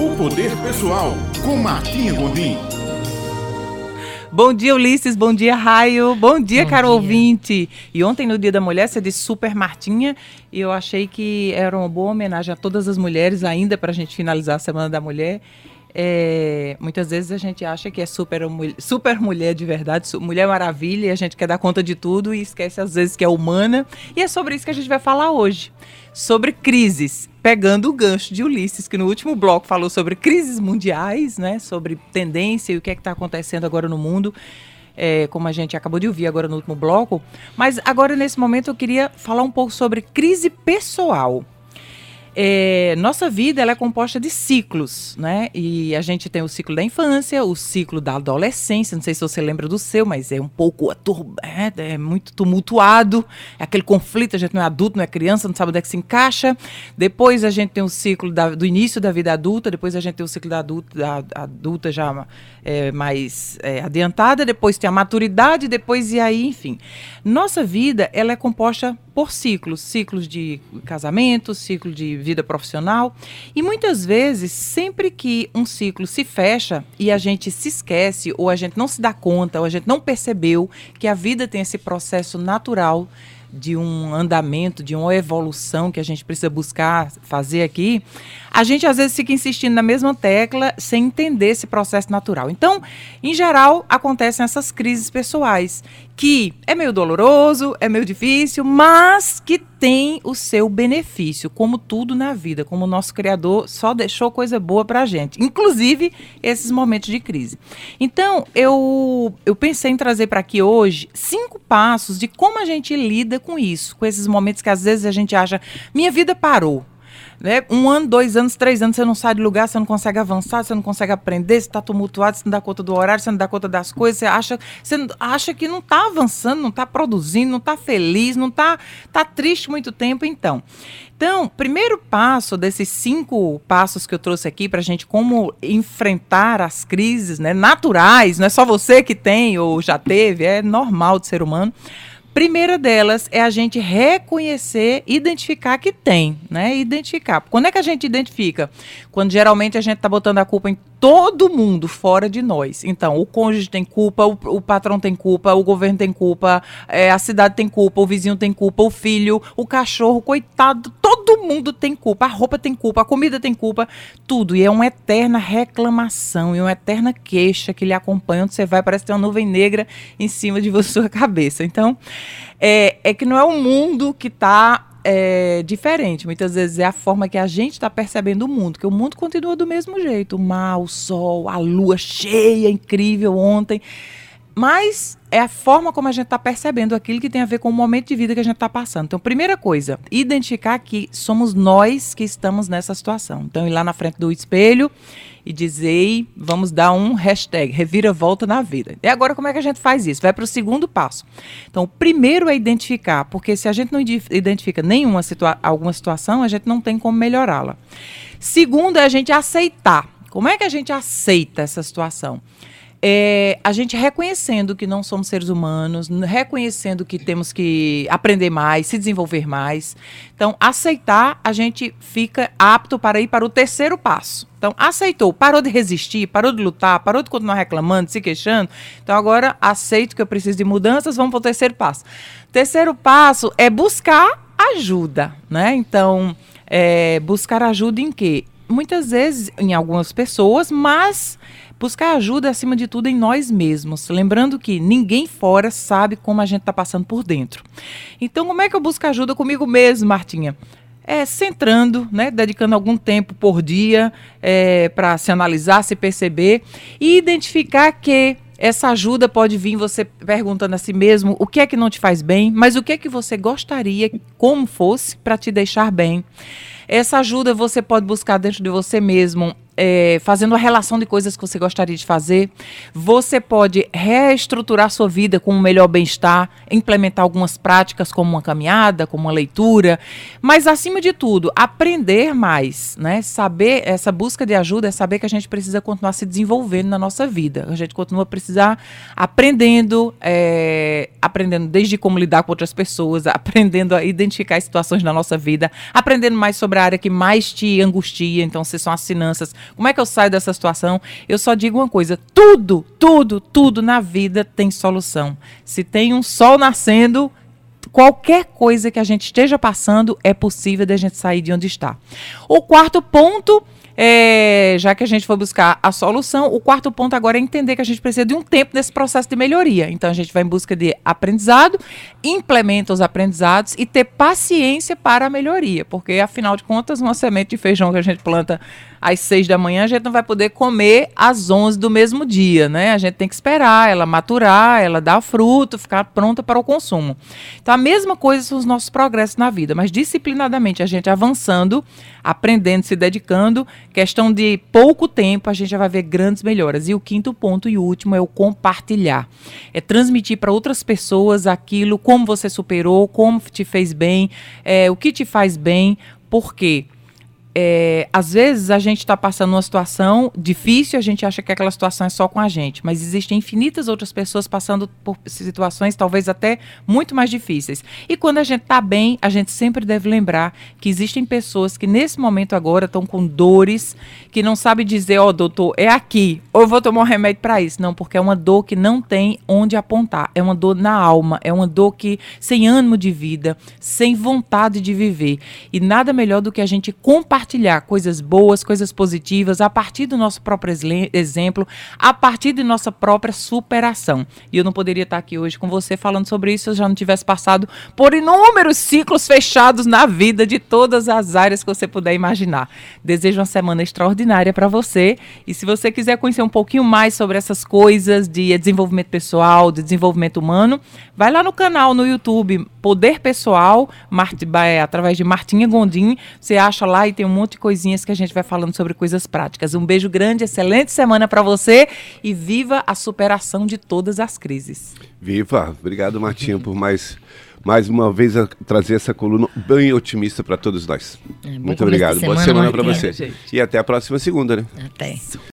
O Poder Pessoal, com Martinha Gondim. Bom dia, Ulisses. Bom dia, Raio. Bom dia, Bom caro dia. ouvinte. E ontem, no Dia da Mulher, você disse Super Martinha. E eu achei que era uma boa homenagem a todas as mulheres, ainda para a gente finalizar a Semana da Mulher. É, muitas vezes a gente acha que é super, super mulher de verdade, mulher maravilha, e a gente quer dar conta de tudo e esquece às vezes que é humana. E é sobre isso que a gente vai falar hoje. Sobre crises, pegando o gancho de Ulisses, que no último bloco falou sobre crises mundiais, né? Sobre tendência e o que é está acontecendo agora no mundo. É, como a gente acabou de ouvir agora no último bloco. Mas agora, nesse momento, eu queria falar um pouco sobre crise pessoal. É, nossa vida ela é composta de ciclos, né? E a gente tem o ciclo da infância, o ciclo da adolescência. Não sei se você lembra do seu, mas é um pouco é, é muito tumultuado. É aquele conflito. A gente não é adulto, não é criança, não sabe onde é que se encaixa. Depois a gente tem o ciclo da, do início da vida adulta. Depois a gente tem o ciclo da adulta, da adulta já é, mais é, adiantada. Depois tem a maturidade. Depois e aí, enfim. Nossa vida ela é composta por ciclos, ciclos de casamento, ciclo de vida profissional. E muitas vezes, sempre que um ciclo se fecha e a gente se esquece, ou a gente não se dá conta, ou a gente não percebeu que a vida tem esse processo natural de um andamento, de uma evolução que a gente precisa buscar fazer aqui, a gente às vezes fica insistindo na mesma tecla sem entender esse processo natural. Então, em geral, acontecem essas crises pessoais, que é meio doloroso, é meio difícil, mas que tem o seu benefício, como tudo na vida, como o nosso Criador só deixou coisa boa pra gente, inclusive esses momentos de crise. Então, eu, eu pensei em trazer para aqui hoje cinco passos de como a gente lida com isso, com esses momentos que às vezes a gente acha, minha vida parou, né? Um ano, dois anos, três anos, você não sai de lugar, você não consegue avançar, você não consegue aprender, você está tumultuado, você não dá conta do horário, você não dá conta das coisas, você acha, você acha que não está avançando, não está produzindo, não está feliz, não está tá triste muito tempo, então. Então, primeiro passo desses cinco passos que eu trouxe aqui para a gente como enfrentar as crises né, naturais, não é só você que tem ou já teve, é normal do ser humano. Primeira delas é a gente reconhecer, identificar que tem, né? Identificar. Quando é que a gente identifica? Quando geralmente a gente está botando a culpa em todo mundo fora de nós. Então, o cônjuge tem culpa, o, o patrão tem culpa, o governo tem culpa, é, a cidade tem culpa, o vizinho tem culpa, o filho, o cachorro, coitado, todo mundo tem culpa. A roupa tem culpa, a comida tem culpa, tudo. E é uma eterna reclamação e uma eterna queixa que lhe acompanha. Onde você vai, parece ter uma nuvem negra em cima de sua cabeça. Então, é, é que não é o mundo que está é diferente. Muitas vezes é a forma que a gente está percebendo o mundo, que o mundo continua do mesmo jeito. O mar, o sol, a lua cheia, incrível ontem. Mas é a forma como a gente está percebendo aquilo que tem a ver com o momento de vida que a gente está passando. Então, primeira coisa, identificar que somos nós que estamos nessa situação. Então, ir lá na frente do espelho e dizer, vamos dar um hashtag, reviravolta na vida. E agora, como é que a gente faz isso? Vai para o segundo passo. Então, o primeiro é identificar, porque se a gente não identifica nenhuma situa alguma situação, a gente não tem como melhorá-la. Segundo é a gente aceitar. Como é que a gente aceita essa situação? É, a gente reconhecendo que não somos seres humanos, reconhecendo que temos que aprender mais, se desenvolver mais. Então, aceitar, a gente fica apto para ir para o terceiro passo. Então, aceitou, parou de resistir, parou de lutar, parou de continuar reclamando, se queixando. Então, agora aceito que eu preciso de mudanças, vamos para o terceiro passo. Terceiro passo é buscar ajuda, né? Então, é, buscar ajuda em quê? Muitas vezes em algumas pessoas, mas buscar ajuda acima de tudo em nós mesmos, lembrando que ninguém fora sabe como a gente está passando por dentro. Então, como é que eu busco ajuda comigo mesmo, Martinha? É, centrando, né, dedicando algum tempo por dia é, para se analisar, se perceber e identificar que essa ajuda pode vir você perguntando a si mesmo o que é que não te faz bem, mas o que é que você gostaria como fosse para te deixar bem. Essa ajuda você pode buscar dentro de você mesmo é, fazendo a relação de coisas que você gostaria de fazer. Você pode reestruturar sua vida com um melhor bem-estar, implementar algumas práticas como uma caminhada, como uma leitura, mas acima de tudo, aprender mais, né? Saber essa busca de ajuda é saber que a gente precisa continuar se desenvolvendo na nossa vida. A gente continua precisar aprendendo, é, aprendendo desde como lidar com outras pessoas, aprendendo a identificar situações na nossa vida, aprendendo mais sobre a área que mais te angustia, então se são as finanças, Como é que eu saio dessa situação? Eu só digo uma coisa: tudo, tudo, tudo na vida tem solução. Se tem um sol nascendo, qualquer coisa que a gente esteja passando é possível de a gente sair de onde está. O quarto ponto é, já que a gente foi buscar a solução, o quarto ponto agora é entender que a gente precisa de um tempo nesse processo de melhoria. Então a gente vai em busca de aprendizado, implementa os aprendizados e ter paciência para a melhoria, porque afinal de contas, uma semente de feijão que a gente planta às seis da manhã, a gente não vai poder comer às onze do mesmo dia, né? A gente tem que esperar ela maturar, ela dar fruto, ficar pronta para o consumo. Então, a mesma coisa são os nossos progressos na vida, mas disciplinadamente, a gente avançando, aprendendo, se dedicando, questão de pouco tempo, a gente já vai ver grandes melhoras. E o quinto ponto e último é o compartilhar. É transmitir para outras pessoas aquilo, como você superou, como te fez bem, é, o que te faz bem, por quê? É, às vezes a gente está passando uma situação difícil, a gente acha que aquela situação é só com a gente, mas existem infinitas outras pessoas passando por situações talvez até muito mais difíceis. E quando a gente está bem, a gente sempre deve lembrar que existem pessoas que nesse momento agora estão com dores, que não sabem dizer, ó, oh, doutor, é aqui, ou eu vou tomar um remédio para isso. Não, porque é uma dor que não tem onde apontar, é uma dor na alma, é uma dor que sem ânimo de vida, sem vontade de viver. E nada melhor do que a gente compartilhar compartilhar coisas boas, coisas positivas, a partir do nosso próprio exemplo, a partir de nossa própria superação. E eu não poderia estar aqui hoje com você falando sobre isso se eu já não tivesse passado por inúmeros ciclos fechados na vida de todas as áreas que você puder imaginar. Desejo uma semana extraordinária para você. E se você quiser conhecer um pouquinho mais sobre essas coisas de desenvolvimento pessoal, de desenvolvimento humano, vai lá no canal no YouTube Poder Pessoal, através de Martinha Gondim. Você acha lá e tem um monte de coisinhas que a gente vai falando sobre coisas práticas. Um beijo grande, excelente semana para você e viva a superação de todas as crises. Viva! Obrigado, Martinha, por mais mais uma vez a trazer essa coluna bem otimista para todos nós. É, Muito obrigado. Semana, Boa semana para você. E até a próxima segunda, né? Até.